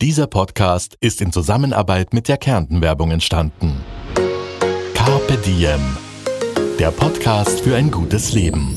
Dieser Podcast ist in Zusammenarbeit mit der Kärnten-Werbung entstanden. Carpe Diem. Der Podcast für ein gutes Leben.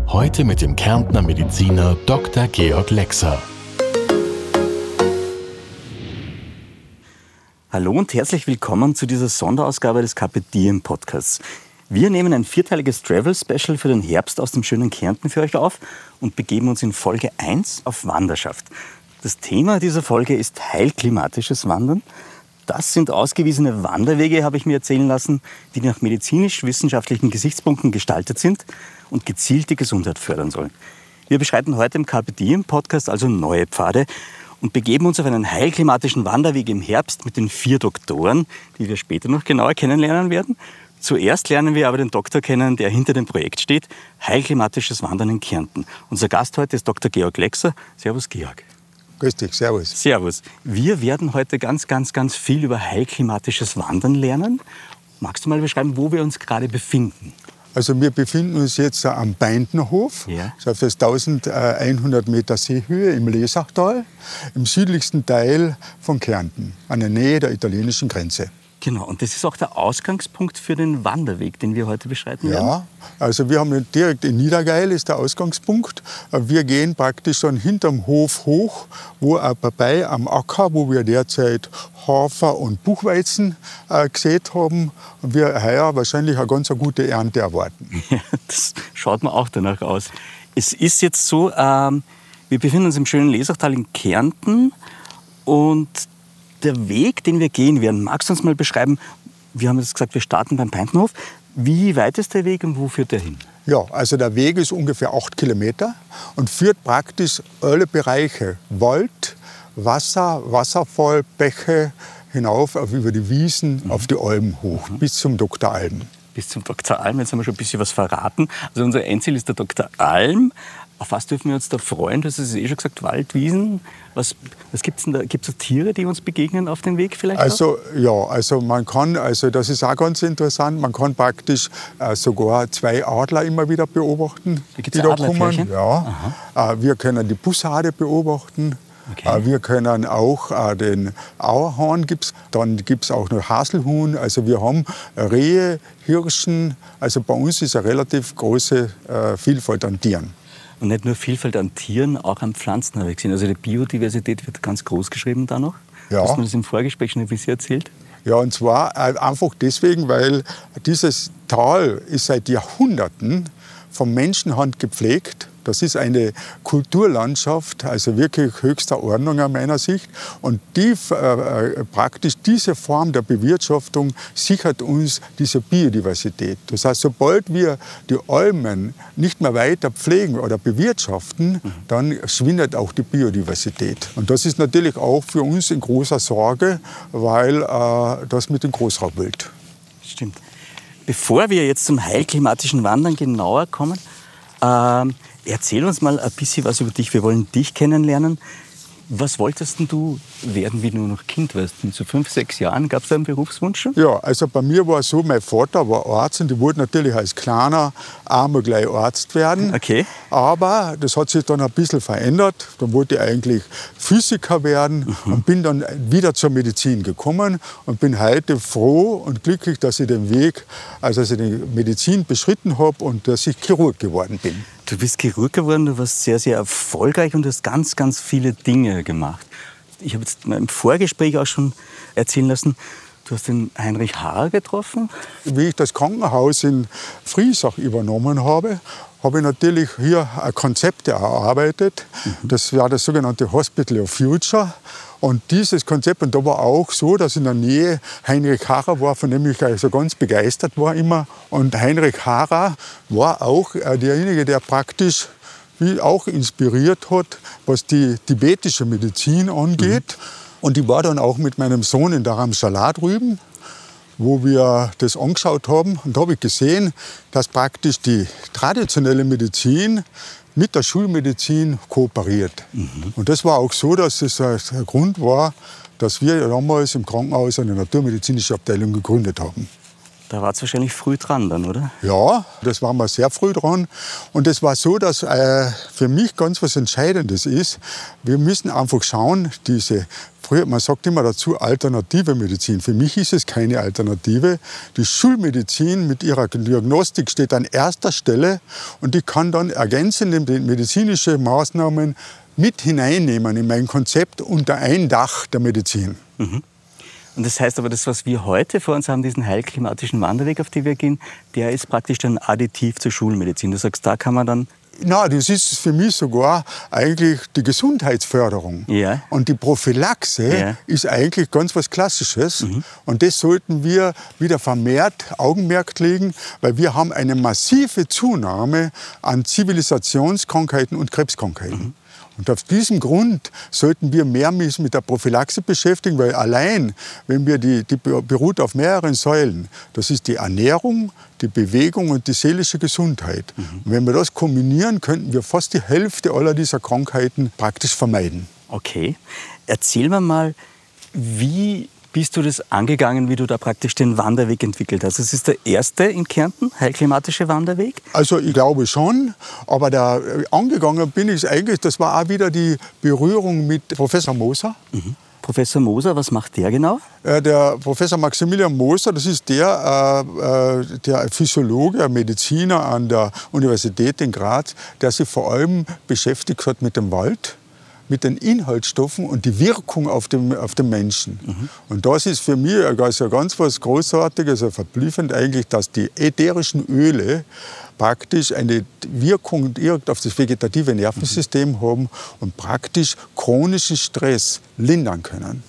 Heute mit dem Kärntner Mediziner Dr. Georg Lexer. Hallo und herzlich willkommen zu dieser Sonderausgabe des Carpe Podcasts. Wir nehmen ein vierteiliges Travel-Special für den Herbst aus dem schönen Kärnten für euch auf und begeben uns in Folge 1 auf Wanderschaft. Das Thema dieser Folge ist heilklimatisches Wandern. Das sind ausgewiesene Wanderwege, habe ich mir erzählen lassen, die nach medizinisch-wissenschaftlichen Gesichtspunkten gestaltet sind und gezielt die Gesundheit fördern sollen. Wir beschreiten heute im Carpe Diem Podcast also neue Pfade und begeben uns auf einen heilklimatischen Wanderweg im Herbst mit den vier Doktoren, die wir später noch genauer kennenlernen werden. Zuerst lernen wir aber den Doktor kennen, der hinter dem Projekt steht, Heilklimatisches Wandern in Kärnten. Unser Gast heute ist Dr. Georg Lexer. Servus, Georg. Grüß dich, Servus. Servus. Wir werden heute ganz, ganz, ganz viel über heilklimatisches Wandern lernen. Magst du mal beschreiben, wo wir uns gerade befinden? Also wir befinden uns jetzt am Beintenhof, Ja. so auf das 1100 Meter Seehöhe im Lesachtal, im südlichsten Teil von Kärnten, an der Nähe der italienischen Grenze. Genau, und das ist auch der Ausgangspunkt für den Wanderweg, den wir heute beschreiten werden. Ja, also wir haben direkt in Niedergeil ist der Ausgangspunkt. Wir gehen praktisch dann hinterm Hof hoch, wo vorbei am Acker, wo wir derzeit Hafer und Buchweizen äh, gesät haben. Wir heuer wahrscheinlich eine ganz gute Ernte erwarten. Ja, das schaut mir auch danach aus. Es ist jetzt so, ähm, wir befinden uns im schönen Lesachtal in Kärnten und der Weg, den wir gehen werden, magst du uns mal beschreiben? Wir haben jetzt gesagt, wir starten beim Peintenhof. Wie weit ist der Weg und wo führt der hin? Ja, also der Weg ist ungefähr acht Kilometer und führt praktisch alle Bereiche Wald, Wasser, Wasserfall, Bäche hinauf auf über die Wiesen, auf die Almen hoch, bis zum Dr. Alm. Bis zum Dr. Alm, jetzt haben wir schon ein bisschen was verraten. Also unser Endziel ist der Dr. Alm. Auf was dürfen wir uns da freuen? Du hast es eh schon gesagt, Wald, Wiesen. Was, was gibt es denn da? Gibt es Tiere, die uns begegnen auf dem Weg vielleicht? auch? Also ja, also man kann, also das ist auch ganz interessant, man kann praktisch äh, sogar zwei Adler immer wieder beobachten, Da die da kommen. Ja. Äh, wir können die Bussarde beobachten. Okay. Äh, wir können auch äh, den Auerhahn gibt's, dann gibt es auch noch Haselhuhn. Also wir haben Rehe, Hirschen. Also bei uns ist eine relativ große äh, Vielfalt an Tieren. Und nicht nur Vielfalt an Tieren, auch an Pflanzen habe ich gesehen. Also die Biodiversität wird ganz groß geschrieben da noch. Ja. Hast du das im Vorgespräch schon ein bisschen erzählt? Ja, und zwar einfach deswegen, weil dieses Tal ist seit Jahrhunderten von Menschenhand gepflegt. Das ist eine Kulturlandschaft, also wirklich höchster Ordnung aus meiner Sicht. Und die, äh, äh, praktisch diese Form der Bewirtschaftung sichert uns diese Biodiversität. Das heißt, sobald wir die Almen nicht mehr weiter pflegen oder bewirtschaften, dann schwindet auch die Biodiversität. Und das ist natürlich auch für uns in großer Sorge, weil äh, das mit dem Großraubwild. Stimmt. Bevor wir jetzt zum heilklimatischen Wandern genauer kommen, ähm, erzähl uns mal ein bisschen was über dich. Wir wollen dich kennenlernen. Was wolltest du werden, wie du noch Kind warst? Mit so fünf, sechs Jahren gab es da einen Berufswunsch schon? Ja, also bei mir war es so, mein Vater war Arzt und ich wollte natürlich als kleiner einmal gleich Arzt werden. Okay. Aber das hat sich dann ein bisschen verändert. Dann wollte ich eigentlich Physiker werden und bin dann wieder zur Medizin gekommen und bin heute froh und glücklich, dass ich den Weg, also dass ich die Medizin beschritten habe und dass ich Chirurg geworden bin. Du bist Chirurg geworden, du warst sehr, sehr erfolgreich und hast ganz, ganz viele Dinge gemacht. Ich habe jetzt im Vorgespräch auch schon erzählen lassen, du hast den Heinrich Haar getroffen. Wie ich das Krankenhaus in Friesach übernommen habe, habe ich natürlich hier Konzepte erarbeitet. Das war das sogenannte Hospital of Future. Und dieses Konzept, und da war auch so, dass in der Nähe Heinrich Harrer war, von dem ich also ganz begeistert war immer. Und Heinrich Harrer war auch äh, derjenige, der praktisch auch inspiriert hat, was die tibetische Medizin angeht. Und ich war dann auch mit meinem Sohn in Dharamshala drüben. Wo wir das angeschaut haben. Und da habe ich gesehen, dass praktisch die traditionelle Medizin mit der Schulmedizin kooperiert. Mhm. Und das war auch so, dass es das ein Grund war, dass wir damals im Krankenhaus eine naturmedizinische Abteilung gegründet haben. Da war es wahrscheinlich früh dran dann, oder? Ja, das war mal sehr früh dran. Und es war so, dass äh, für mich ganz was Entscheidendes ist. Wir müssen einfach schauen, diese früher, man sagt immer dazu alternative Medizin. Für mich ist es keine Alternative. Die Schulmedizin mit ihrer Diagnostik steht an erster Stelle und die kann dann ergänzend medizinische Maßnahmen mit hineinnehmen in mein Konzept unter ein Dach der Medizin. Mhm. Und das heißt aber, das, was wir heute vor uns haben, diesen heilklimatischen Wanderweg, auf den wir gehen, der ist praktisch dann additiv zur Schulmedizin. Du sagst, da kann man dann na, das ist für mich sogar eigentlich die Gesundheitsförderung. Ja. Und die Prophylaxe ja. ist eigentlich ganz was Klassisches. Mhm. Und das sollten wir wieder vermehrt Augenmerk legen, weil wir haben eine massive Zunahme an Zivilisationskrankheiten und Krebskrankheiten. Mhm. Und auf diesem Grund sollten wir mehr mit der Prophylaxe beschäftigen, weil allein, wenn wir die, die beruht auf mehreren Säulen, das ist die Ernährung, die Bewegung und die seelische Gesundheit. Mhm. Und wenn wir das kombinieren, könnten wir fast die Hälfte aller dieser Krankheiten praktisch vermeiden. Okay. Erzähl mir mal, wie bist du das angegangen, wie du da praktisch den Wanderweg entwickelt hast? Es ist der erste in Kärnten, heilklimatische Wanderweg? Also ich glaube schon, aber der, äh, angegangen bin ich eigentlich, das war auch wieder die Berührung mit Professor Moser. Mhm. Professor Moser, was macht der genau? Äh, der Professor Maximilian Moser, das ist der, äh, der Physiologe, Mediziner an der Universität in Graz, der sich vor allem beschäftigt hat mit dem Wald mit den Inhaltsstoffen und die Wirkung auf den, auf den Menschen. Mhm. Und das ist für mich also ganz was Großartiges, also verblüffend eigentlich, dass die ätherischen Öle praktisch eine Wirkung direkt auf das vegetative Nervensystem mhm. haben und praktisch chronischen Stress lindern können.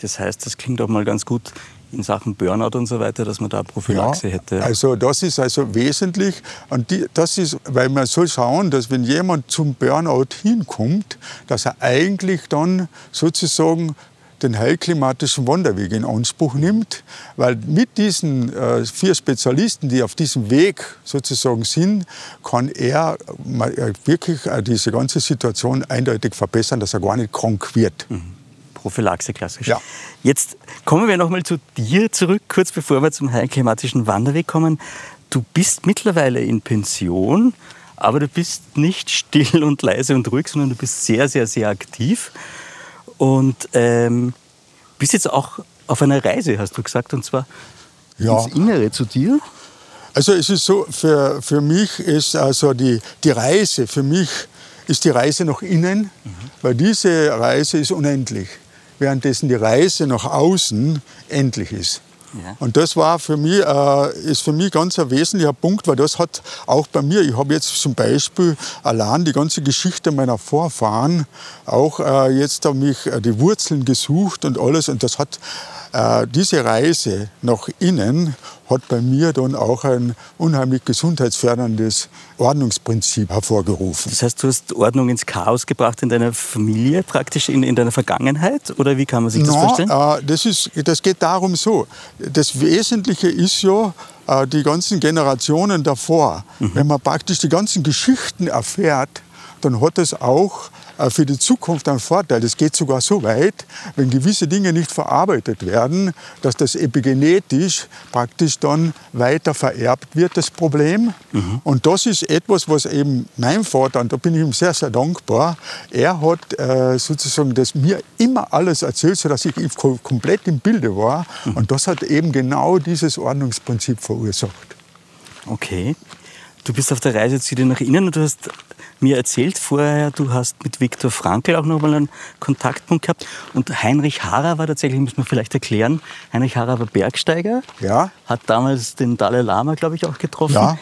Das heißt, das klingt auch mal ganz gut in Sachen Burnout und so weiter, dass man da Prophylaxe ja, hätte? Also das ist also wesentlich. Und die, das ist, weil man soll schauen, dass wenn jemand zum Burnout hinkommt, dass er eigentlich dann sozusagen den heilklimatischen Wanderweg in Anspruch nimmt, weil mit diesen äh, vier Spezialisten, die auf diesem Weg sozusagen sind, kann er äh, wirklich äh, diese ganze Situation eindeutig verbessern, dass er gar nicht krank wird. Mhm. Prophylaxe klassisch. Ja. Jetzt kommen wir noch mal zu dir zurück, kurz bevor wir zum heilklimatischen Wanderweg kommen. Du bist mittlerweile in Pension, aber du bist nicht still und leise und ruhig, sondern du bist sehr, sehr, sehr aktiv. Und ähm, bist jetzt auch auf einer Reise, hast du gesagt, und zwar ja. ins Innere zu dir. Also es ist so, für, für mich ist also die, die Reise, für mich ist die Reise nach innen, mhm. weil diese Reise ist unendlich währenddessen die Reise nach außen endlich ist. Ja. Und das war für mich, äh, ist für mich ganz ein wesentlicher Punkt, weil das hat auch bei mir, ich habe jetzt zum Beispiel allein die ganze Geschichte meiner Vorfahren, auch äh, jetzt habe ich äh, die Wurzeln gesucht und alles und das hat äh, diese Reise nach innen hat bei mir dann auch ein unheimlich gesundheitsförderndes Ordnungsprinzip hervorgerufen. Das heißt, du hast Ordnung ins Chaos gebracht in deiner Familie, praktisch in, in deiner Vergangenheit? Oder wie kann man sich das no, vorstellen? Äh, das, ist, das geht darum so. Das Wesentliche ist ja, äh, die ganzen Generationen davor. Mhm. Wenn man praktisch die ganzen Geschichten erfährt, dann hat es auch für die Zukunft einen Vorteil. Es geht sogar so weit, wenn gewisse Dinge nicht verarbeitet werden, dass das epigenetisch praktisch dann weiter vererbt wird, das Problem. Mhm. Und das ist etwas, was eben mein Vater, und da bin ich ihm sehr, sehr dankbar, er hat äh, sozusagen das mir immer alles erzählt, sodass ich komplett im Bilde war. Mhm. Und das hat eben genau dieses Ordnungsprinzip verursacht. Okay. Du bist auf der Reise zu dir nach innen und du hast mir erzählt vorher, du hast mit Viktor Frankl auch noch mal einen Kontaktpunkt gehabt. Und Heinrich Harrer war tatsächlich, muss man vielleicht erklären, Heinrich Harrer war Bergsteiger. Ja. Hat damals den Dalai Lama, glaube ich, auch getroffen. Ja.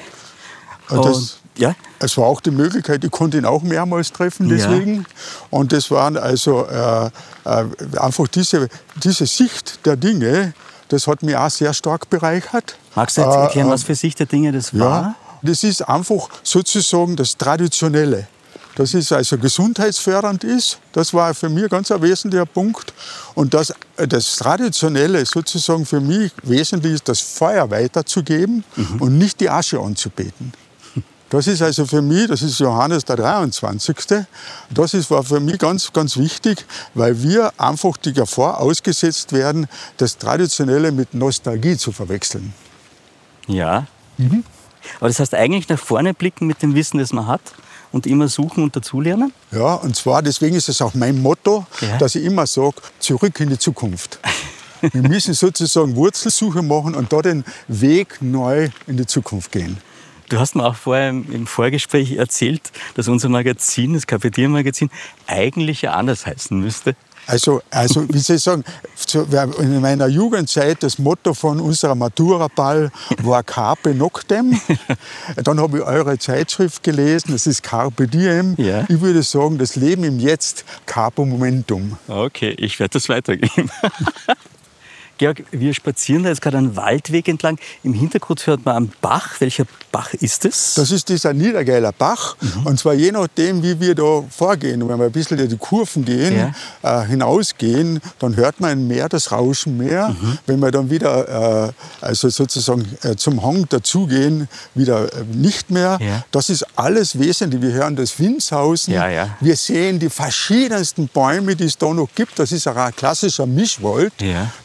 Und das, ja? Es war auch die Möglichkeit, ich konnte ihn auch mehrmals treffen deswegen. Ja. Und das waren also äh, äh, einfach diese, diese Sicht der Dinge, das hat mich auch sehr stark bereichert. Magst du jetzt erklären, äh, was für Sicht der Dinge das war? Ja, das ist einfach sozusagen das Traditionelle. dass es also gesundheitsfördernd ist. Das war für mich ganz ein wesentlicher Punkt. Und dass das Traditionelle sozusagen für mich wesentlich ist, das Feuer weiterzugeben mhm. und nicht die Asche anzubeten. Das ist also für mich, das ist Johannes der 23. Das ist, war für mich ganz, ganz wichtig, weil wir einfach die Gefahr ausgesetzt werden, das Traditionelle mit Nostalgie zu verwechseln. Ja. Mhm. Aber das heißt eigentlich nach vorne blicken mit dem Wissen, das man hat und immer suchen und dazulernen? Ja, und zwar deswegen ist es auch mein Motto, ja. dass ich immer sage, zurück in die Zukunft. Wir müssen sozusagen Wurzelsuche machen und da den Weg neu in die Zukunft gehen. Du hast mir auch vorher im Vorgespräch erzählt, dass unser Magazin, das Kapitänmagazin, eigentlich ja anders heißen müsste. Also, also wie soll ich sagen, in meiner Jugendzeit das Motto von unserer Matura-Ball war Carpe Noctem. Dann habe ich eure Zeitschrift gelesen, das ist Carpe Diem. Ja. Ich würde sagen, das Leben im Jetzt, Carpe Momentum. Okay, ich werde das weitergeben. Georg, wir spazieren da jetzt gerade einen Waldweg entlang. Im Hintergrund hört man einen Bach. Welcher Bach ist es? Das ist dieser Niedergeiler Bach. Mhm. Und zwar je nachdem, wie wir da vorgehen. Wenn wir ein bisschen in die Kurven gehen, ja. äh, hinausgehen, dann hört man im Meer das Rauschen mehr. Mhm. Wenn wir dann wieder äh, also sozusagen äh, zum Hang dazugehen, wieder äh, nicht mehr. Ja. Das ist alles wesentlich. Wir hören das Windshausen. Ja, wir sehen die verschiedensten Bäume, die es da noch gibt. Das ist ein klassischer Mischwald.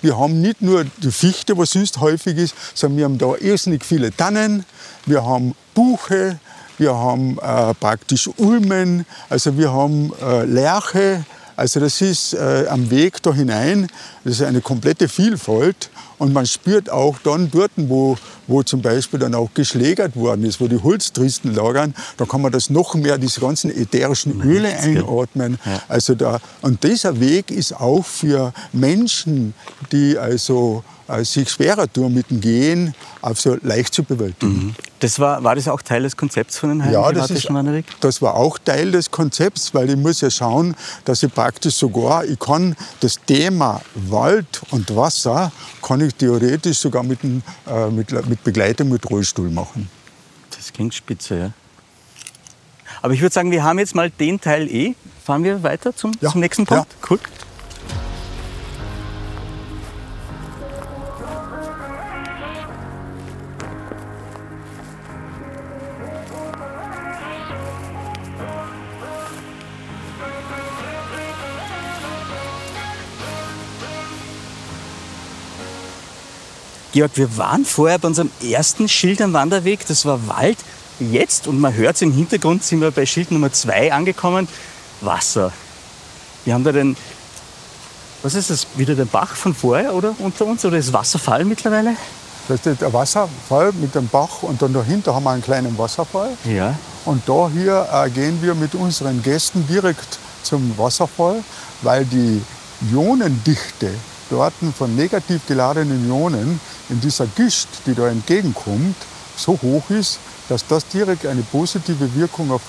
Wir haben nicht nur die Fichte, was sonst häufig ist, sondern wir haben da irrsinnig viele Tannen, wir haben Buche, wir haben äh, praktisch Ulmen, also wir haben äh, Lerche, also das ist äh, am Weg da hinein, das ist eine komplette Vielfalt. Und man spürt auch dann dort, wo, wo zum Beispiel dann auch geschlägert worden ist, wo die Holztristen lagern, da kann man das noch mehr, diese ganzen ätherischen Öle einatmen. Ja. Also da, und dieser Weg ist auch für Menschen, die also äh, sich schwerer tun mit dem Gehen, also leicht zu bewältigen. Mhm. Das war, war das auch Teil des Konzepts von den Ja, das, ist, das war auch Teil des Konzepts, weil ich muss ja schauen, dass ich praktisch sogar, ich kann das Thema Wald und Wasser, kann ich theoretisch sogar mit, äh, mit, mit Begleitung mit Rollstuhl machen. Das klingt spitze, ja. Aber ich würde sagen, wir haben jetzt mal den Teil eh. Fahren wir weiter zum, ja. zum nächsten Punkt? Ja. Cool. Georg, wir waren vorher bei unserem ersten Schild am Wanderweg, das war Wald. Jetzt, und man hört es im Hintergrund, sind wir bei Schild Nummer 2 angekommen, Wasser. Wir haben da den, was ist das, wieder der Bach von vorher oder unter uns oder ist Wasserfall mittlerweile? Das ist der Wasserfall mit dem Bach und dann dahinter haben wir einen kleinen Wasserfall. Ja. Und da hier äh, gehen wir mit unseren Gästen direkt zum Wasserfall, weil die Ionendichte dort von negativ geladenen Ionen in dieser Gischt, die da entgegenkommt, so hoch ist, dass das direkt eine positive Wirkung auf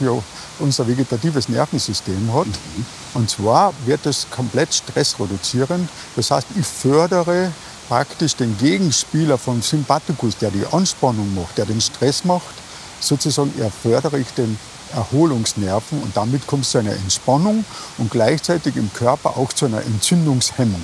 unser vegetatives Nervensystem hat. Mhm. Und zwar wird es komplett stressreduzierend. Das heißt, ich fördere praktisch den Gegenspieler vom Sympathikus, der die Anspannung macht, der den Stress macht. Sozusagen fördere ich den Erholungsnerven und damit kommt es zu einer Entspannung und gleichzeitig im Körper auch zu einer Entzündungshemmung.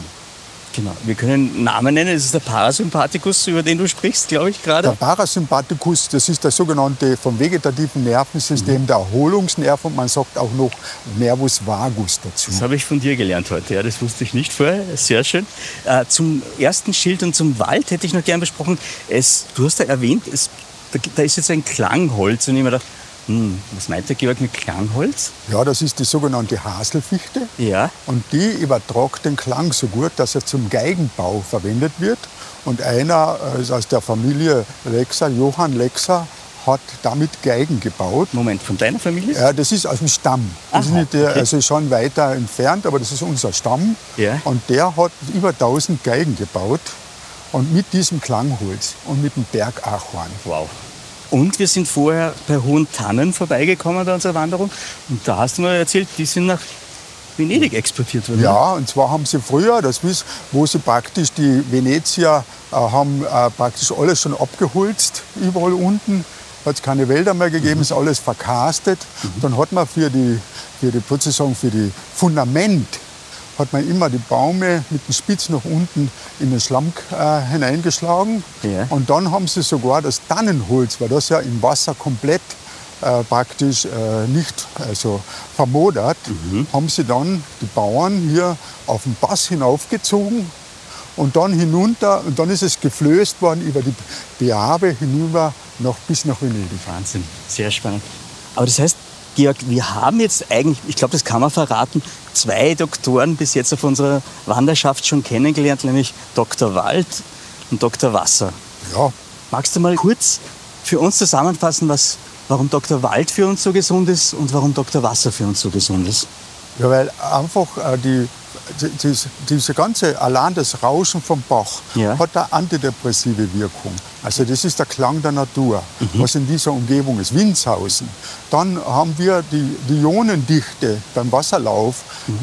Genau. Wir können Namen nennen. Das ist der Parasympathikus, über den du sprichst, glaube ich, gerade. Der Parasympathikus, das ist der sogenannte vom vegetativen Nervensystem, mhm. der Erholungsnerv und man sagt auch noch Nervus vagus dazu. Das habe ich von dir gelernt heute. Ja, das wusste ich nicht vorher. Sehr schön. Äh, zum ersten Schild und zum Wald hätte ich noch gern besprochen. Es, du hast ja erwähnt, es, da, da, ist jetzt ein Klangholz und ich mir gedacht, hm, was meint der Georg mit Klangholz? Ja, das ist die sogenannte Haselfichte. Ja. Und die übertragt den Klang so gut, dass er zum Geigenbau verwendet wird. Und einer äh, aus der Familie Lexer, Johann Lexer, hat damit Geigen gebaut. Moment, von deiner Familie? Ja, das ist aus dem Stamm. Das Aha, ist nicht der, okay. also schon weiter entfernt, aber das ist unser Stamm. Ja. Und der hat über 1000 Geigen gebaut. Und mit diesem Klangholz und mit dem Bergachorn. Wow. Und wir sind vorher bei Hohen Tannen vorbeigekommen bei unserer Wanderung. Und da hast du mir erzählt, die sind nach Venedig exportiert worden. Ja, und zwar haben sie früher, das ist, wo sie praktisch die Venezier äh, haben äh, praktisch alles schon abgeholzt, überall unten hat es keine Wälder mehr gegeben, ist alles verkastet. Dann hat man für die, für die, sozusagen für die Fundament hat man immer die Baume mit dem Spitz nach unten in den Schlamm äh, hineingeschlagen. Ja. Und dann haben sie sogar das Tannenholz, weil das ja im Wasser komplett äh, praktisch äh, nicht also vermodert, haben sie dann die Bauern hier auf den Pass hinaufgezogen und dann hinunter und dann ist es geflößt worden über die Beabe hinüber noch bis nach Venedig. Wahnsinn, sehr spannend. Aber das heißt, Georg, wir haben jetzt eigentlich, ich glaube, das kann man verraten, zwei Doktoren bis jetzt auf unserer Wanderschaft schon kennengelernt, nämlich Dr. Wald und Dr. Wasser. Ja, Magst du mal kurz für uns zusammenfassen, was, warum Dr. Wald für uns so gesund ist und warum Dr. Wasser für uns so gesund ist? Ja, weil einfach äh, die, die, diese- diese ganze, allein das Rauschen vom Bach Ja. hat eine antidepressive Wirkung. Also das ist der Klang der Natur, was in dieser Umgebung ist, Windshausen. Dann haben wir die, die Ionendichte beim Wasserlauf,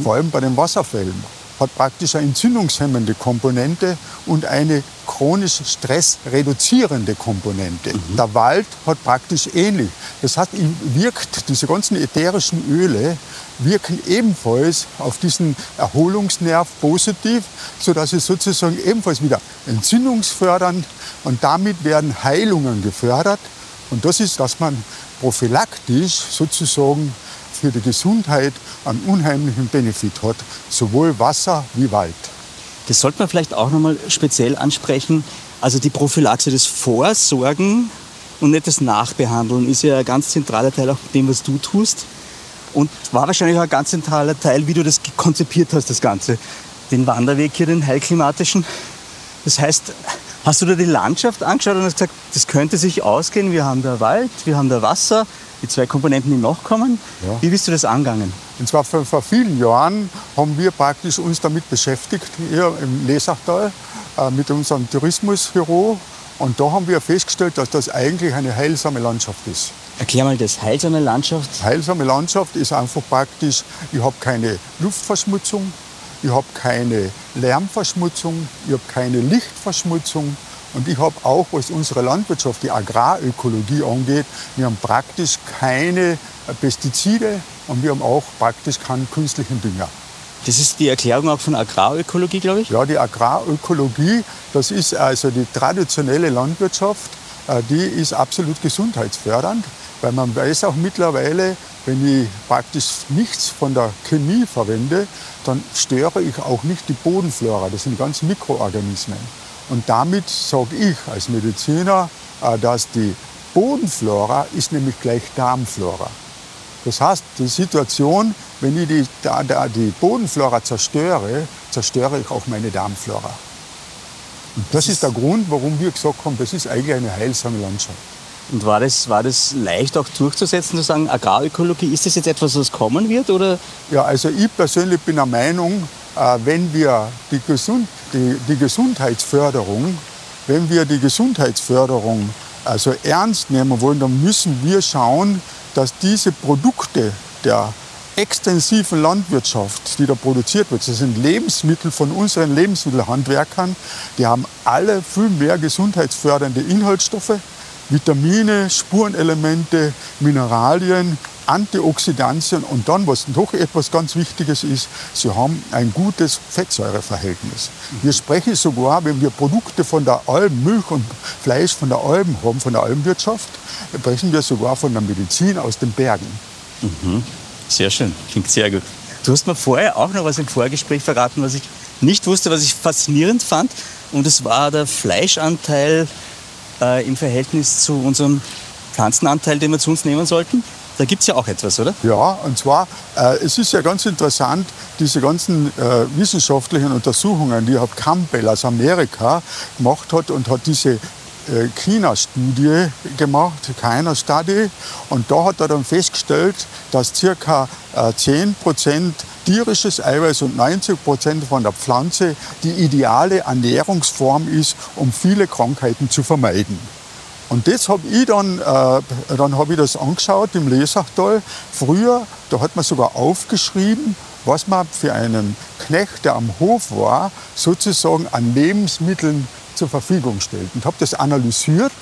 vor allem bei den Wasserfällen, hat praktisch eine entzündungshemmende Komponente und eine chronisch stressreduzierende Komponente. Der Wald hat praktisch ähnlich. Das heißt, ihm wirkt, diese ganzen ätherischen Öle wirken ebenfalls auf diesen Erholungsnerv positiv, sodass es sozusagen ebenfalls wieder entzündungsfördernd und damit werden Heilungen gefördert. Und das ist, dass man prophylaktisch sozusagen für die Gesundheit einen unheimlichen Benefit hat, sowohl Wasser wie Wald. Das sollte man vielleicht auch nochmal speziell ansprechen. Also die Prophylaxe, das Vorsorgen und nicht das Nachbehandeln ist ja ein ganz zentraler Teil auch dem, was du tust. Und war wahrscheinlich auch ein ganz zentraler Teil, wie du das konzipiert hast, das Ganze. Den Wanderweg hier, den heilklimatischen. Das heißt, hast du dir die Landschaft angeschaut und hast gesagt, das könnte sich ausgehen. Wir haben da Wald, wir haben da Wasser, die zwei Komponenten, die noch kommen. Ja. Wie bist du das angegangen? Und zwar vor, vor vielen Jahren haben wir praktisch uns damit beschäftigt, hier im Lesachtal, äh, mit unserem Tourismusbüro. Und da haben wir festgestellt, dass das eigentlich eine heilsame Landschaft ist. Erklär mal das heilsame Landschaft. Heilsame Landschaft ist einfach praktisch, ich habe keine Luftverschmutzung, ich habe keine Lärmverschmutzung, ich habe keine Lichtverschmutzung und ich habe auch, was unsere Landwirtschaft, die Agrarökologie angeht, wir haben praktisch keine Pestizide und wir haben auch praktisch keinen künstlichen Dünger. Das ist die Erklärung auch von Agrarökologie, glaube ich. Ja, die Agrarökologie, das ist also die traditionelle Landwirtschaft, äh, die ist absolut gesundheitsfördernd, weil man weiß auch mittlerweile, wenn ich praktisch nichts von der Chemie verwende, dann störe ich auch nicht die Bodenflora, das sind ganzen Mikroorganismen. Und damit sage ich als Mediziner, äh, dass die Bodenflora ist nämlich gleich Darmflora. Das heißt, die Situation, wenn ich die, da, da, die Bodenflora zerstöre, zerstöre ich auch meine Darmflora. Und das ist der Grund, warum wir gesagt haben, das ist eigentlich eine heilsame Landschaft. Und war das, war das leicht auch durchzusetzen, zu sagen, Agrarökologie, ist das jetzt etwas, was kommen wird? Oder? Ja, also ich persönlich bin der Meinung, äh, wenn wir die, Gesund, die, die Gesundheitsförderung, wenn wir die Gesundheitsförderung also ernst nehmen wollen, dann müssen wir schauen, dass diese Produkte der extensiven Landwirtschaft, die da produziert wird, das sind Lebensmittel von unseren Lebensmittelhandwerkern, die haben alle viel mehr gesundheitsfördernde Inhaltsstoffe, Vitamine, Spurenelemente, Mineralien, Antioxidantien und dann, was noch etwas ganz Wichtiges ist, sie haben ein gutes Fettsäureverhältnis. Wir sprechen sogar, wenn wir Produkte von der Alm, Milch und Fleisch von der Alm haben, von der Almwirtschaft, sprechen wir sogar von der Medizin aus den Bergen. Sehr schön, klingt sehr gut. Du hast mir vorher auch noch was im Vorgespräch verraten, was ich nicht wusste, was ich faszinierend fand. Und es war der Fleischanteil äh, im Verhältnis zu unserem Pflanzenanteil, den wir zu uns nehmen sollten. Da gibt es ja auch etwas, oder? Ja, und zwar, äh, es ist ja ganz interessant, diese ganzen äh, wissenschaftlichen Untersuchungen, die Herr Campbell aus Amerika gemacht hat und hat diese äh, China-Studie gemacht, keiner Study. Und da hat er dann festgestellt, dass äh, 10% tierisches Eiweiß und 90% von der Pflanze die ideale Ernährungsform ist, um viele Krankheiten zu vermeiden. Und das habe ich dann, äh, dann habe ich das angeschaut im Lesachtal. Früher, da hat man sogar aufgeschrieben, was man für einen Knecht, der am Hof war, sozusagen an Lebensmitteln zur Verfügung stellt. Und habe das analysiert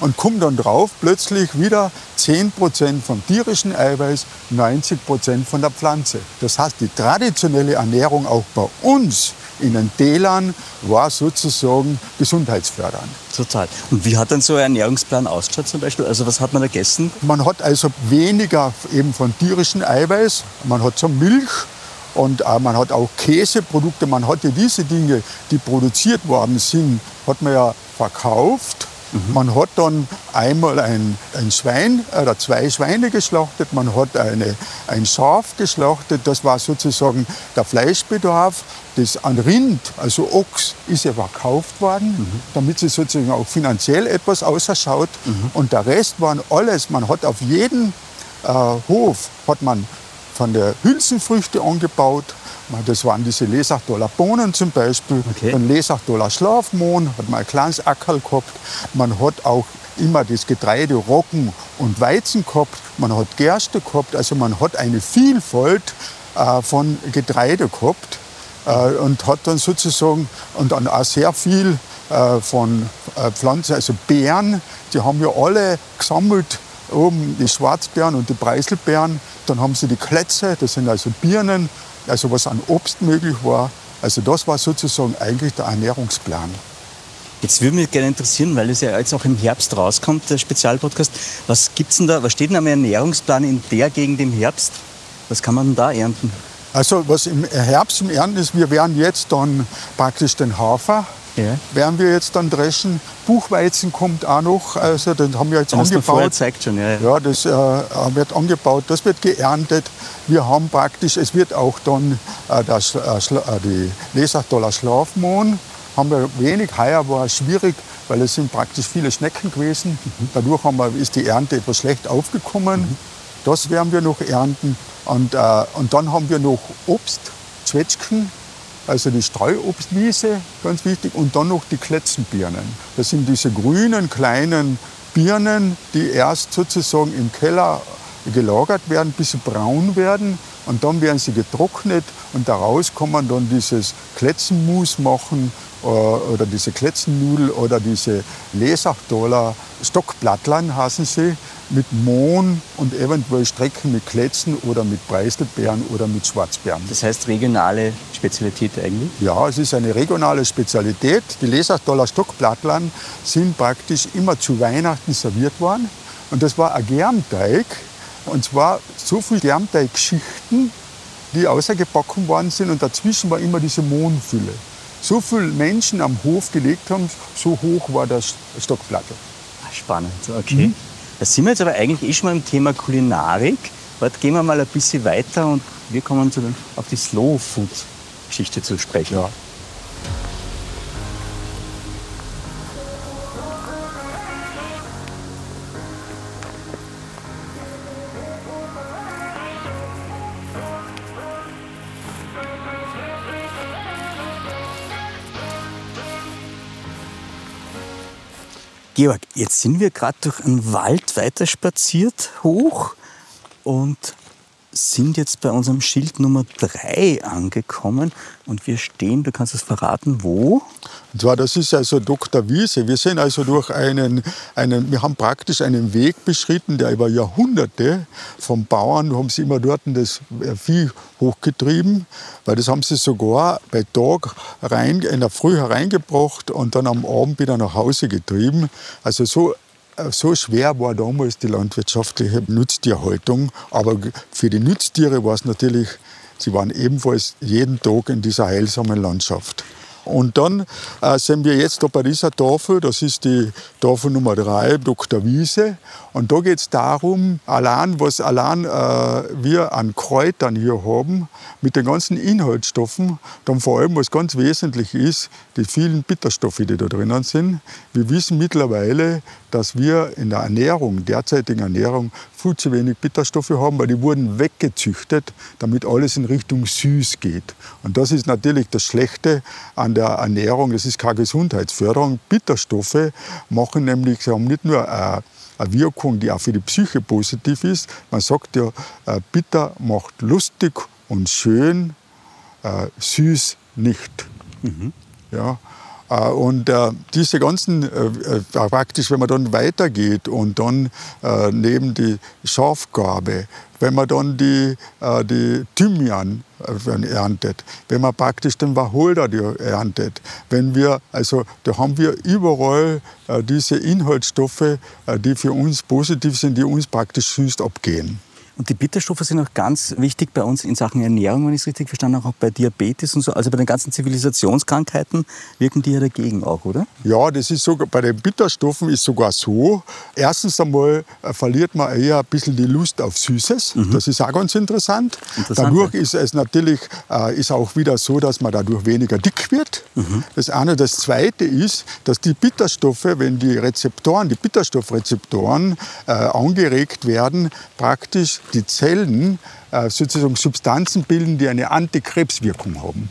und komme dann drauf, plötzlich wieder 10% vom tierischen Eiweiß, 90% von der Pflanze. Das heißt, die traditionelle Ernährung auch bei uns in den Tälern war sozusagen gesundheitsfördernd. Total. Und wie hat dann so ein Ernährungsplan ausgeschaut zum Beispiel? Also was hat man da gegessen? Man hat also weniger eben von tierischem Eiweiß, man hat so Milch, und äh, man hat auch Käseprodukte, man hat ja diese Dinge, die produziert worden sind, hat man ja verkauft. Mhm. Man hat dann einmal ein, ein Schwein oder zwei Schweine geschlachtet, man hat eine, ein Schaf geschlachtet, das war sozusagen der Fleischbedarf. Das an Rind, also Ochs, ist ja verkauft worden, mhm. damit es sozusagen auch finanziell etwas ausschaut. Mhm. Und der Rest waren alles, man hat auf jedem äh, Hof hat man von der Hülsenfrüchte angebaut. Das waren diese Lesachdoler Bohnen zum Beispiel, okay. dann Lesachdoler Schlafmohn, hat man ein kleines Ackerl gehabt. Man hat auch immer das Getreide Roggen und Weizen gehabt, man hat Gerste gehabt, also man hat eine Vielfalt äh, von Getreide gehabt äh, und hat dann sozusagen und dann auch sehr viel äh, von äh, Pflanzen, also Beeren, die haben wir alle gesammelt oben die Schwarzbeeren und die Preiselbeeren. Dann haben sie die Kletze, das sind also Birnen, also was an Obst möglich war. Also das war sozusagen eigentlich der Ernährungsplan. Jetzt würde mich gerne interessieren, weil es ja jetzt auch im Herbst rauskommt, der Spezialpodcast. Was gibt's denn da, was steht denn am Ernährungsplan in der Gegend im Herbst? Was kann man denn da ernten? Also was im Herbst im Ernten ist, wir werden jetzt dann praktisch den Hafer ja. werden wir jetzt dann dreschen. Buchweizen kommt auch noch, also den haben wir jetzt das angebaut. Zeigt schon, ja. ja das äh, wird angebaut, das wird geerntet. Wir haben praktisch, es wird auch dann äh, das, äh, äh die Lesachdoller Schlafmohn, haben wir wenig. Heuer war es schwierig, weil es sind praktisch viele Schnecken gewesen. Mhm. Dadurch haben wir, ist die Ernte etwas schlecht aufgekommen. Mhm. Das werden wir noch ernten. Und, äh, und dann haben wir noch Obst, Zwetschgen, also die Streuobstwiese, ganz wichtig, und dann noch die Kletzenbirnen. Das sind diese grünen kleinen Birnen, die erst sozusagen im Keller gelagert werden, bis sie braun werden. Und dann werden sie getrocknet und daraus kann man dann dieses Kletzenmus machen oder diese Kletzennudel oder diese Lesachdoller Stockblattlein heißen sie mit Mohn und eventuell Strecken mit Kletzen oder mit Preiselbeeren oder mit Schwarzbeeren. Das heißt regionale Spezialität eigentlich? Ja, es ist eine regionale Spezialität. Die Lesachdoller Stockblattlein sind praktisch immer zu Weihnachten serviert worden. Und das war ein Germteig. Und zwar so viele Germteigschichten, die außergebacken worden sind. Und dazwischen war immer diese Mohnfülle. So viele Menschen am Hof gelegt haben, so hoch war das Stockblattel. Spannend, okay. Mhm. Da sind wir jetzt aber eigentlich eh schon mal im Thema Kulinarik. Dort gehen wir mal ein bisschen weiter und wir kommen zu den, auf die Slow Food Geschichte zu sprechen. Ja. Georg, jetzt sind wir gerade durch einen Wald weiter spaziert hoch und sind jetzt bei unserem Schild Nummer 3 angekommen und wir stehen, du kannst es verraten, wo? Und zwar, das ist also Dr. Wiese. Wir sind also durch einen, einen, wir haben praktisch einen Weg beschritten, der über Jahrhunderte vom Bauern, haben sie immer dort das Vieh hochgetrieben, weil das haben sie sogar bei Tag rein, in der Früh hereingebracht und dann am Abend wieder nach Hause getrieben. Also so so schwer war damals die landwirtschaftliche Nutztierhaltung. Aber für die Nutztiere war es natürlich, sie waren ebenfalls jeden Tag in dieser heilsamen Landschaft. Und dann äh, sind wir jetzt da bei dieser Tafel, das ist die Tafel Nummer 3, Dr. Wiese. Und da geht es darum, allein, was allein äh, wir an Kräutern hier haben, mit den ganzen Inhaltsstoffen, dann vor allem, was ganz wesentlich ist, die vielen Bitterstoffe, die da drinnen sind. Wir wissen mittlerweile, dass wir in der Ernährung, derzeitigen Ernährung, viel zu wenig Bitterstoffe haben, weil die wurden weggezüchtet, damit alles in Richtung süß geht. Und das ist natürlich das Schlechte an der Ernährung. Das ist keine Gesundheitsförderung. Bitterstoffe machen nämlich, sie haben nicht nur eine Wirkung, die auch für die Psyche positiv ist. Man sagt ja, äh, bitter macht lustig und schön, äh, süß nicht. Mhm. Ja, Äh, und äh, diese ganzen, äh, praktisch, wenn man dann weitergeht und dann neben die Schafgabe, wenn man dann die, die Thymian erntet, wenn man praktisch den Wacholder erntet, wenn wir, also da haben wir überall diese Inhaltsstoffe, die für uns positiv sind, die uns praktisch süß abgehen. Und die Bitterstoffe sind auch ganz wichtig bei uns in Sachen Ernährung, wenn ich es richtig verstanden habe, auch bei Diabetes und so. Also bei den ganzen Zivilisationskrankheiten wirken die ja dagegen auch, oder? Ja, das ist sogar bei den Bitterstoffen ist sogar so. Erstens einmal äh, verliert man eher ein bisschen die Lust auf Süßes. Mhm. Das ist auch ganz interessant. interessant dadurch ja. ist es natürlich äh, ist auch wieder so, dass man dadurch weniger dick wird. Mhm. Das eine. Das zweite ist, dass die Bitterstoffe, wenn die Rezeptoren, die Bitterstoffrezeptoren äh, angeregt werden, praktisch die Zellen äh, sozusagen Substanzen bilden, die eine Antikrebswirkung haben.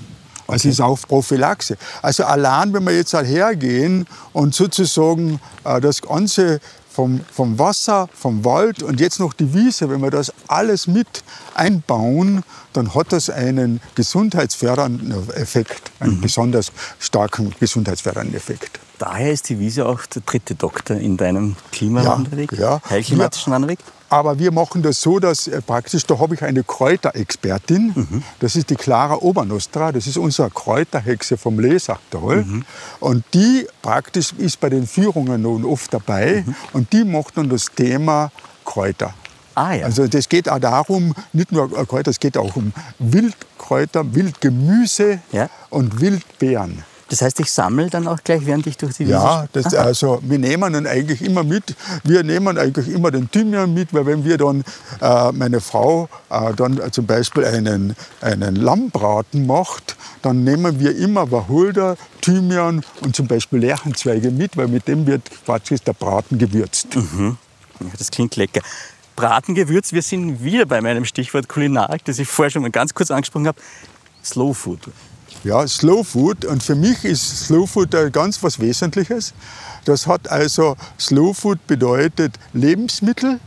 Das okay. ist auch Prophylaxe. Also allein, wenn wir jetzt halt hergehen und sozusagen äh, das Ganze vom, vom Wasser, vom Wald und jetzt noch die Wiese, wenn wir das alles mit einbauen, dann hat das einen gesundheitsfördernden Effekt, einen mhm. besonders starken gesundheitsfördernden Effekt. Daher ist die Wiese auch der dritte Doktor in deinem Klimawanderweg, ja, ja. klimatischen Wanderweg? Aber wir machen das so, dass äh, praktisch, da habe ich eine Kräuterexpertin. Mhm. Das ist die Clara Obernostra. Das ist unsere Kräuterhexe vom Lesachtal. Mhm. Und die praktisch ist bei den Führungen nun oft dabei. Mhm. Und die macht dann das Thema Kräuter. Ah, ja. Also das geht auch darum, nicht nur Kräuter, es geht auch um Wildkräuter, Wildgemüse ja. und Wildbeeren. Das heißt, ich sammle dann auch gleich, während ich durch die Wiese... Ja, das, also wir nehmen ihn eigentlich immer mit. Wir nehmen eigentlich immer den Thymian mit, weil wenn wir dann, äh, meine Frau äh, dann zum Beispiel einen, einen Lammbraten macht, dann nehmen wir immer Wacholder, Thymian und zum Beispiel Lärchenzweige mit, weil mit dem wird praktisch der Braten gewürzt. Mhm. Ja, das klingt lecker. Bratengewürz, wir sind wieder bei meinem Stichwort Kulinarik, das ich vorher schon mal ganz kurz angesprochen habe. Slow Food. Ja, Slow Food. Und für mich ist Slow Food ganz was Wesentliches. Das hat also, Slow Food bedeutet Lebensmittel,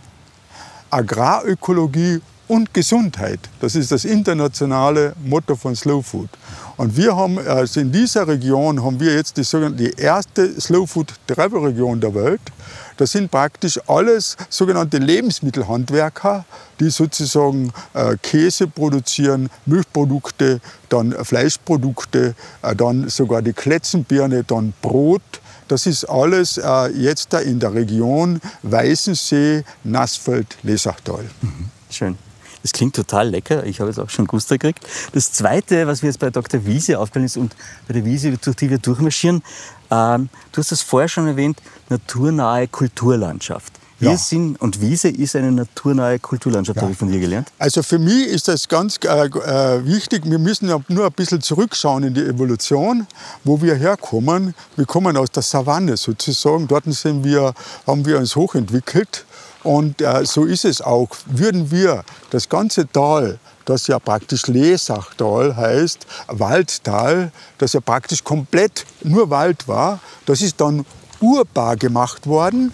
Agrarökologie und Gesundheit. Das ist das internationale Motto von Slow Food. Und wir haben also in dieser Region haben wir jetzt die, sogenannte, die erste Slow Food Travel Region der Welt. Das sind praktisch alles sogenannte Lebensmittelhandwerker, die sozusagen äh, Käse produzieren, Milchprodukte, dann Fleischprodukte, äh, dann sogar die Kletzenbirne, dann Brot. Das ist alles äh, jetzt da in der Region Weißensee, Nassfeld, Lesachtal. Mhm. Schön. Das klingt total lecker. Ich habe jetzt auch schon Guster gekriegt. Das Zweite, was mir jetzt bei Dr. Wiese aufgefallen ist und bei der Wiese, durch die wir durchmarschieren, ähm, du hast das vorher schon erwähnt, naturnahe Kulturlandschaft. Wir ja. sind, und Wiese ist eine naturnahe Kulturlandschaft, ja. habe ich von dir gelernt. Also für mich ist das ganz äh, äh, wichtig. Wir müssen ja nur ein bisschen zurückschauen in die Evolution, wo wir herkommen. Wir kommen aus der Savanne sozusagen. Dort sind wir, haben wir uns hochentwickelt. Und äh, so ist es auch. Würden wir das ganze Tal das ja praktisch Lesachtal heißt, Waldtal, das ja praktisch komplett nur Wald war. Das ist dann urbar gemacht worden.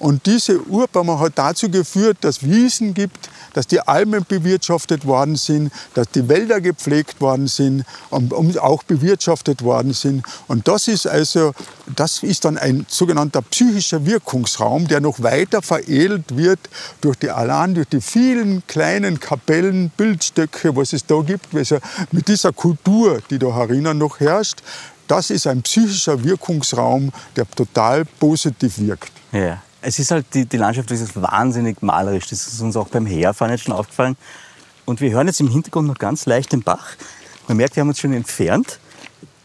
Und diese Urbarmachung hat dazu geführt, dass Wiesen gibt, dass die Almen bewirtschaftet worden sind, dass die Wälder gepflegt worden sind und, auch bewirtschaftet worden sind. Und das ist also, das ist dann ein sogenannter psychischer Wirkungsraum, der noch weiter veredelt wird durch die allein durch die vielen kleinen Kapellen, Bildstöcke, was es da gibt, also mit dieser Kultur, die da herinnen noch herrscht. Das ist ein psychischer Wirkungsraum, der total positiv wirkt. Ja. Es ist halt, die, die Landschaft ist wahnsinnig malerisch. Das ist uns auch beim Herfahren jetzt schon aufgefallen. Und wir hören jetzt im Hintergrund noch ganz leicht den Bach. Man merkt, wir haben uns schon entfernt.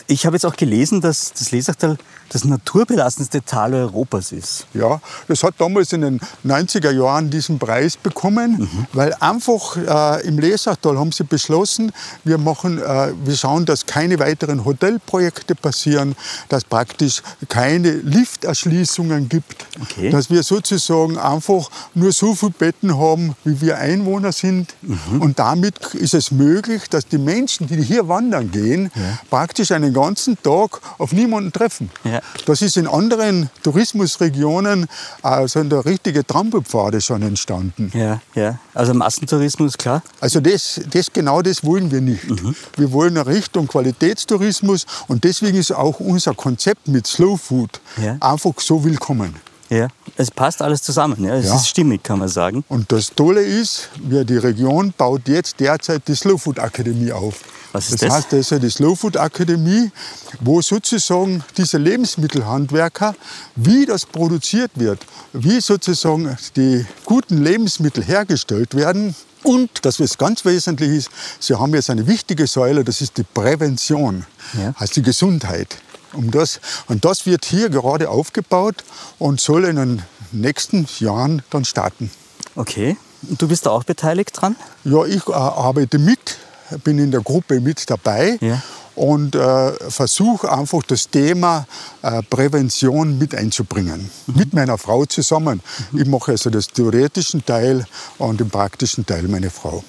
Ich habe jetzt auch gelesen, dass das Lesachtal das naturbelassenste Tal Europas ist. Ja, das hat damals in den 90er Jahren diesen Preis bekommen, mhm. weil einfach äh, im Lesachtal haben sie beschlossen, wir, machen, äh, wir schauen, dass keine weiteren Hotelprojekte passieren, dass praktisch keine Lifterschließungen gibt, okay. dass wir sozusagen einfach nur so viele Betten haben, wie wir Einwohner sind. Mhm. Und damit ist es möglich, dass die Menschen, die hier wandern gehen, ja. praktisch einen ganzen Tag auf niemanden treffen. Ja. Ja. Das ist in anderen Tourismusregionen also der richtige Trampelpfade schon entstanden. Ja, ja. Also Massentourismus, klar. Also das, das genau das wollen wir nicht. Mhm. Wir wollen eine Richtung Qualitätstourismus und deswegen ist auch unser Konzept mit Slow Food Ja. einfach so willkommen. Ja. Es passt alles zusammen. Ja. Es Ja. ist stimmig, kann man sagen. Und das Tolle ist, wir, die Region baut jetzt derzeit die Slow Food Akademie auf. Was ist das? das? heißt, das ist ja die Slow Food Akademie, wo sozusagen diese Lebensmittelhandwerker, wie das produziert wird, wie sozusagen die guten Lebensmittel hergestellt werden. Und, das was ganz wesentlich ist, sie haben jetzt eine wichtige Säule, das ist die Prävention, Ja. heißt die Gesundheit. Um das, und das wird hier gerade aufgebaut und soll in den nächsten Jahren dann starten. Okay. Und du bist da auch beteiligt dran? Ja, ich äh, arbeite mit, bin in der Gruppe mit dabei Ja. und äh, versuche einfach das Thema äh, Prävention mit einzubringen. Mit meiner Frau zusammen. Ich mache also das theoretischen Teil und den praktischen Teil meine Frau.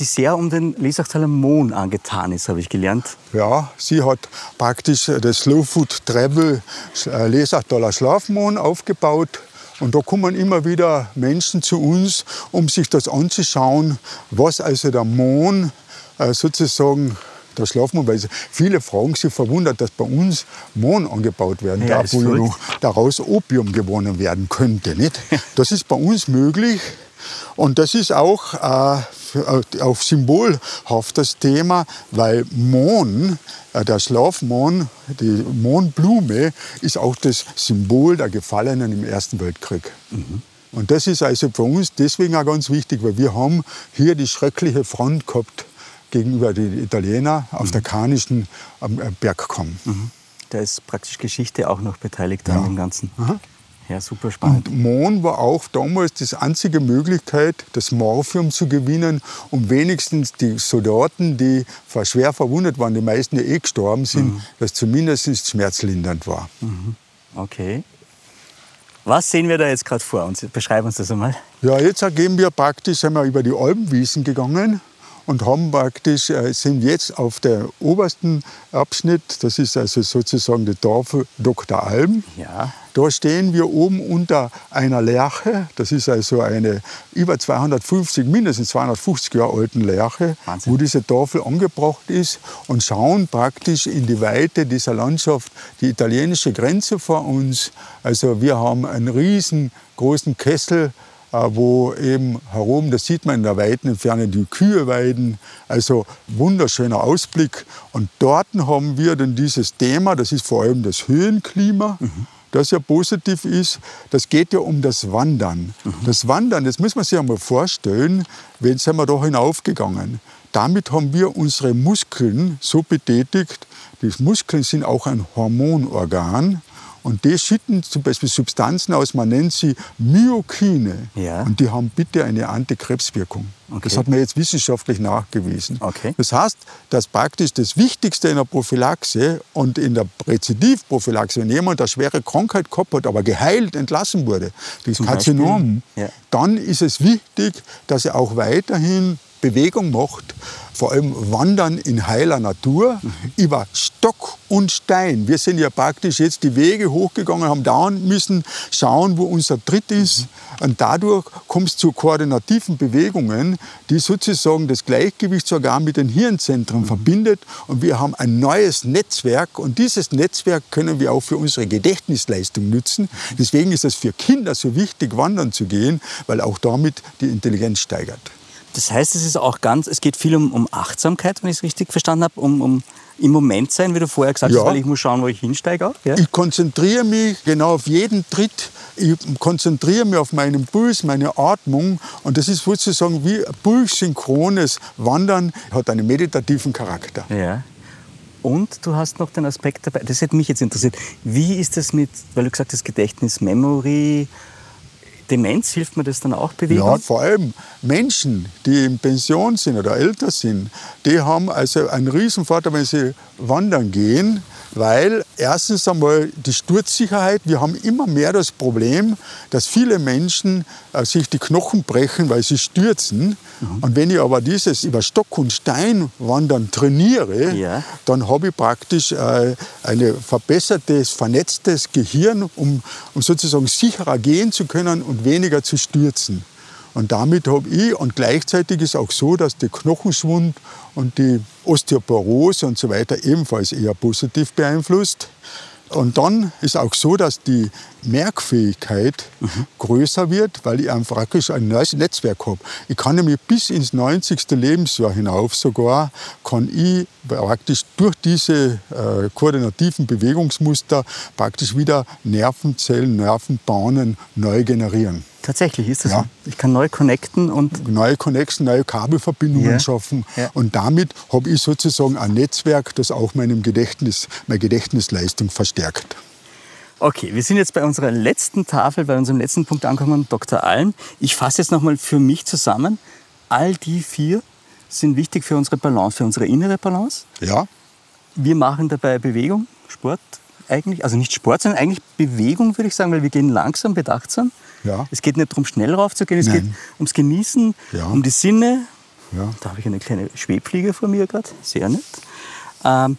Die sehr um den Lesachtaler Mohn angetan ist, habe ich gelernt. Ja, sie hat praktisch das Slow Food Travel äh, Lesachtaler Schlafmohn aufgebaut. Und da kommen immer wieder Menschen zu uns, um sich das anzuschauen, was also der Mohn äh, sozusagen der Schlafmohn, weil viele fragen sich verwundert, dass bei uns Mohn angebaut werden Ja, darf, wo daraus Opium gewonnen werden könnte. Nicht? Das ist bei uns möglich. Und das ist auch äh, äh, auf symbolhaftes Thema, weil Mohn, äh, der Schlafmohn, die Mohnblume, ist auch das Symbol der Gefallenen im Ersten Weltkrieg. Und das ist also für uns deswegen auch ganz wichtig, weil wir haben hier die schreckliche Front gehabt gegenüber den Italienern auf der Karnischen am äh, Bergkamm. Da ist praktisch Geschichte auch noch beteiligt Ja. an dem Ganzen. Ja, super spannend. Und Mohn war auch damals die einzige Möglichkeit, das Morphium zu gewinnen, um wenigstens die Soldaten, die schwer verwundet waren, die meisten ja eh gestorben sind, dass zumindest schmerzlindernd war. Okay. Was sehen wir da jetzt gerade vor uns? Beschreib uns das einmal. Ja, jetzt gehen wir praktisch wir über die Alpenwiesen gegangen und haben praktisch, äh, sind jetzt auf der obersten Abschnitt, das ist also sozusagen die Tafel Dr. Alm. Ja. Da stehen wir oben unter einer Lerche. Das ist also eine über 250, mindestens 250 Jahre alten Lerche, Wahnsinn. wo diese Tafel angebracht ist und schauen praktisch in die Weite dieser Landschaft, die italienische Grenze vor uns. Also wir haben einen riesengroßen Kessel, wo eben herum, das sieht man in der weiten Entfernung, die Kühe weiden. Also wunderschöner Ausblick. Und dort haben wir dann dieses Thema, das ist vor allem das Höhenklima. Das ja positiv ist, das geht ja um das Wandern. Das Wandern, das muss man sich einmal vorstellen, wenn sind wir da hinaufgegangen. Damit haben wir unsere Muskeln so betätigt. Die Muskeln sind auch ein Hormonorgan. Und die schütten zum Beispiel Substanzen aus, man nennt sie Myokine. Ja. Und die haben bitte eine Antikrebswirkung. Okay. Das hat man jetzt wissenschaftlich nachgewiesen. Okay. Das heißt, dass praktisch das Wichtigste in der Prophylaxe und in der Rezidivprophylaxe, wenn jemand eine schwere Krankheit gehabt hat, aber geheilt entlassen wurde, das Zum Karzinom? Ja. dann ist es wichtig, dass er auch weiterhin Bewegung macht, vor allem Wandern in heiler Natur, Mhm. über Stock und Stein. Wir sind ja praktisch jetzt die Wege hochgegangen, haben dauernd müssen schauen, wo unser Tritt ist. Mhm. Und dadurch kommt es zu koordinativen Bewegungen, die sozusagen das Gleichgewichtsorgan mit den Hirnzentren Mhm. verbindet. Und wir haben ein neues Netzwerk. Und dieses Netzwerk können wir auch für unsere Gedächtnisleistung nutzen. Deswegen ist es für Kinder so wichtig, wandern zu gehen, weil auch damit die Intelligenz steigert. Das heißt, es ist auch ganz, es geht viel um, um Achtsamkeit, wenn ich es richtig verstanden habe, um, um im Moment sein, wie du vorher gesagt Ja. hast, weil ich muss schauen, wo ich hinsteige. Auch, ja? Ich konzentriere mich genau auf jeden Tritt. Ich konzentriere mich auf meinen Puls, meine Atmung. Und das ist sozusagen wie ein pulssynchrones Wandern, hat einen meditativen Charakter. Ja. Und du hast noch den Aspekt dabei, das hätte mich jetzt interessiert. Wie ist das mit, weil du gesagt hast, Gedächtnis, Memory, Demenz, hilft mir das dann auch Bewegung? Ja, vor allem Menschen, die in Pension sind oder älter sind, die haben also einen Riesenvorteil, wenn sie wandern gehen, weil erstens einmal die Sturzsicherheit, wir haben immer mehr das Problem, dass viele Menschen äh, sich die Knochen brechen, weil sie stürzen. Mhm. Und wenn ich aber dieses über Stock und Stein wandern trainiere, ja. dann habe ich praktisch äh, ein verbessertes, vernetztes Gehirn, um, um sozusagen sicherer gehen zu können und weniger zu stürzen. Und damit habe ich, und gleichzeitig ist auch so, dass der Knochenschwund und die Osteoporose und so weiter ebenfalls eher positiv beeinflusst. Und dann ist auch so, dass die Merkfähigkeit mhm. größer wird, weil ich einfach praktisch ein neues Netzwerk habe. Ich kann nämlich bis ins 90. Lebensjahr hinauf sogar, kann ich praktisch durch diese äh, koordinativen Bewegungsmuster praktisch wieder Nervenzellen, Nervenbahnen neu generieren. Tatsächlich ist das ja. so. Ich kann neu connecten und. Neue Connection, neue Kabelverbindungen ja. schaffen. Ja. Und damit habe ich sozusagen ein Netzwerk, das auch meinem Gedächtnis, meine Gedächtnisleistung verstärkt. Okay, wir sind jetzt bei unserer letzten Tafel, bei unserem letzten Punkt angekommen, Dr. Alm. Ich fasse jetzt nochmal für mich zusammen. All die vier sind wichtig für unsere Balance, für unsere innere Balance. Ja. Wir machen dabei Bewegung, Sport eigentlich. Also nicht Sport, sondern eigentlich Bewegung, würde ich sagen, weil wir gehen langsam, bedachtsam. Ja. Es geht nicht darum, schnell raufzugehen, es Nein. geht ums Genießen, ja. um die Sinne. Ja. Da habe ich eine kleine Schwebfliege vor mir gerade, sehr nett. Ähm,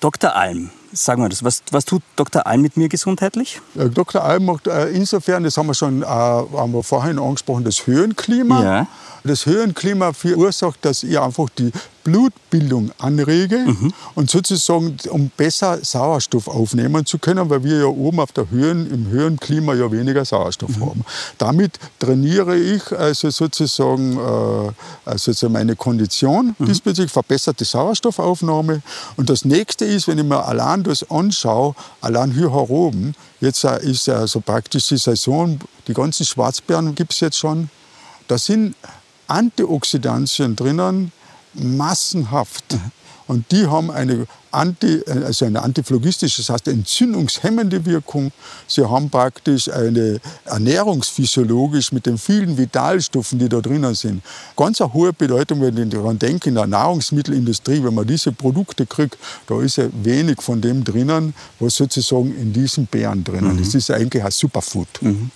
Dr. Alm, sagen wir das, was, was tut Dr. Alm mit mir gesundheitlich? Dr. Alm macht äh, insofern, das haben wir schon äh, haben wir vorhin angesprochen, das Höhenklima. Ja. Das Höhenklima verursacht, dass ich einfach die Blutbildung anrege mhm. und sozusagen, um besser Sauerstoff aufnehmen zu können, weil wir ja oben auf der Höhen, im Höhenklima ja weniger Sauerstoff mhm. haben. Damit trainiere ich also sozusagen äh, also meine Kondition, mhm. diesbezüglich verbesserte Sauerstoffaufnahme. Und das nächste ist, wenn ich mir allein das anschaue, allein hier oben, jetzt ist also praktisch die Saison, die ganzen Schwarzbeeren gibt es jetzt schon, da sind Antioxidantien drinnen, massenhaft. Und die haben eine, anti, also eine antiphlogistische, das heißt entzündungshemmende Wirkung. Sie haben praktisch eine ernährungsphysiologisch mit den vielen Vitalstoffen, die da drinnen sind, ganz eine hohe Bedeutung, wenn ich daran denke, in der Nahrungsmittelindustrie, wenn man diese Produkte kriegt, da ist ja wenig von dem drinnen, was sozusagen in diesen Beeren drinnen ist. Mhm. Das ist eigentlich ein Superfood. Mhm.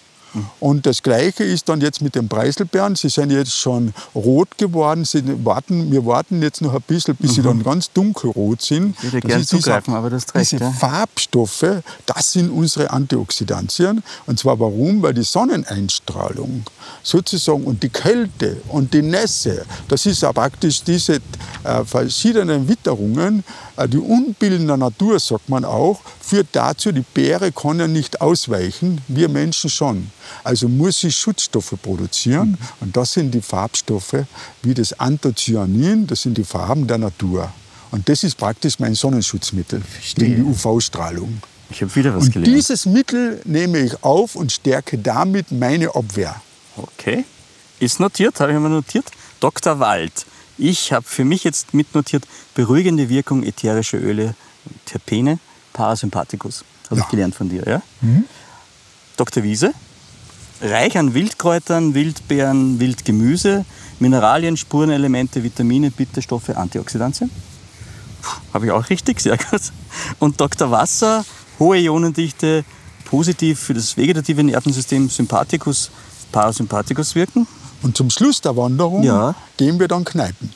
Und das Gleiche ist dann jetzt mit den Preiselbeeren. Sie sind jetzt schon rot geworden. Sie warten, wir warten jetzt noch ein bisschen, bis mhm. sie dann ganz dunkelrot sind. Ich würde gerne zugreifen, aber das trägt, Diese ja. Farbstoffe, das sind unsere Antioxidantien. Und zwar warum? Weil die Sonneneinstrahlung sozusagen und die Kälte und die Nässe, das ist ja praktisch diese äh, verschiedenen Witterungen, äh, die Unbilden der Natur, sagt man auch, führt dazu, die Beere kann ja nicht ausweichen, wir Menschen schon. Also muss sie Schutzstoffe produzieren mhm. und das sind die Farbstoffe wie das Anthocyanin, das sind die Farben der Natur. Und das ist praktisch mein Sonnenschutzmittel Verstehe. gegen die UV-Strahlung. Ich habe wieder was und gelernt. Dieses Mittel nehme ich auf und stärke damit meine Abwehr. Okay, ist notiert, habe ich mir notiert. Dr. Wald, ich habe für mich jetzt mitnotiert, beruhigende Wirkung ätherische Öle, Terpene, Parasympathikus. Habe ja. ich gelernt von dir, ja? Mhm. Dr. Wiese, reich an Wildkräutern, Wildbeeren, Wildgemüse, Mineralien, Spurenelemente, Vitamine, Bitterstoffe, Antioxidantien. Habe ich auch richtig, sehr gut. Und Dr. Wasser, hohe Ionendichte, positiv für das vegetative Nervensystem, Sympathikus, Parasympathikus wirken. Und zum Schluss der Wanderung ja. gehen wir dann Kneipen.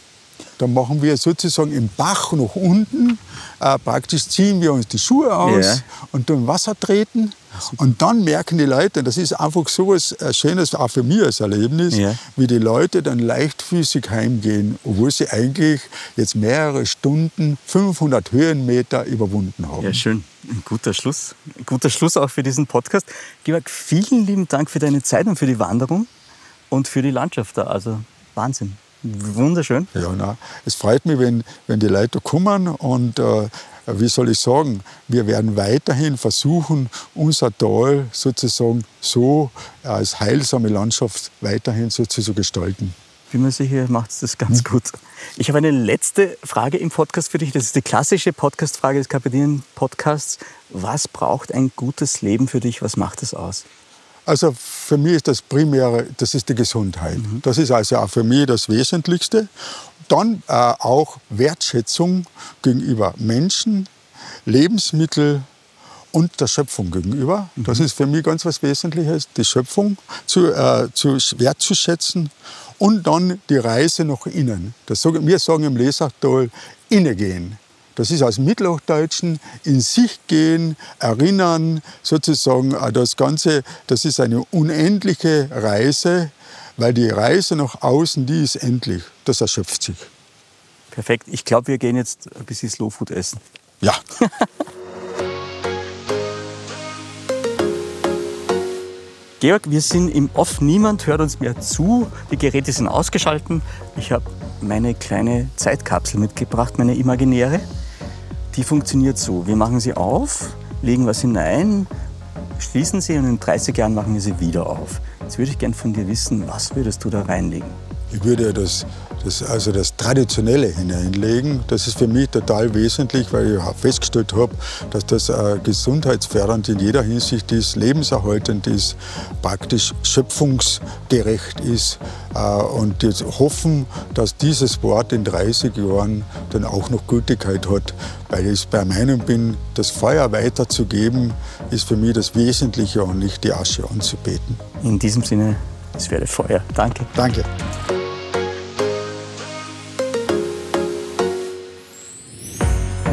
Dann machen wir sozusagen im Bach nach unten, äh, praktisch ziehen wir uns die Schuhe aus ja. und dann Wasser treten. Und dann merken die Leute, das ist einfach so was äh, Schönes, auch für mich als Erlebnis, ja. wie die Leute dann leichtfüßig heimgehen, obwohl sie eigentlich jetzt mehrere Stunden, 500 Höhenmeter überwunden haben. Ja, schön. Ein guter Schluss. Ein guter Schluss auch für diesen Podcast. Georg, vielen lieben Dank für deine Zeit und für die Wanderung und für die Landschaft da. Also Wahnsinn. Wunderschön. Ja, na, es freut mich, wenn, wenn die Leute kommen und äh, wie soll ich sagen, wir werden weiterhin versuchen, unser Tal sozusagen so als heilsame Landschaft weiterhin so zu gestalten. Bin mir sicher, macht das ganz hm. gut. Ich habe eine letzte Frage im Podcast für dich. Das ist die klassische Podcast-Frage des Kapitän-Podcasts. Was braucht ein gutes Leben für dich? Was macht es aus? Also für mich ist das Primäre, das ist die Gesundheit. Mhm. Das ist also auch für mich das Wesentlichste. Dann äh, auch Wertschätzung gegenüber Menschen, Lebensmittel und der Schöpfung gegenüber. Mhm. Das ist für mich ganz was Wesentliches, die Schöpfung zu, äh, zu wertzuschätzen und dann die Reise nach innen. Das, wir sagen im Lesachtal, innegehen. Das ist aus Mittelhochdeutschen in sich gehen, erinnern, sozusagen äh, das Ganze, das ist eine unendliche Reise, weil die Reise nach außen, die ist endlich, das erschöpft sich. Perfekt. Ich glaube, wir gehen jetzt ein bisschen Slow Food essen. Ja. Georg, wir sind im Off, niemand hört uns mehr zu, die Geräte sind ausgeschalten. Ich habe meine kleine Zeitkapsel mitgebracht, meine imaginäre. Die funktioniert so, wir machen sie auf, legen was hinein, schließen sie und in 30 Jahren machen wir sie wieder auf. Jetzt würde ich gerne von dir wissen, was würdest du da reinlegen? Ich würde das das, also das Traditionelle hineinlegen. Das ist für mich total wesentlich, weil ich festgestellt habe, dass das äh, gesundheitsfördernd in jeder Hinsicht ist, lebenserhaltend ist, praktisch schöpfungsgerecht ist. Äh, und jetzt hoffen, dass dieses Wort in 30 Jahren dann auch noch Gültigkeit hat, weil ich bei Meinung bin, das Feuer weiterzugeben, ist für mich das Wesentliche und nicht die Asche anzubeten. In diesem Sinne, es werde Feuer. Danke. Danke.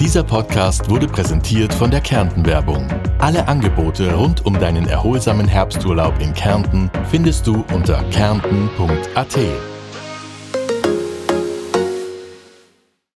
Dieser Podcast wurde präsentiert von der Kärnten-Werbung. Alle Angebote rund um deinen erholsamen Herbsturlaub in Kärnten findest du unter kärnten.at.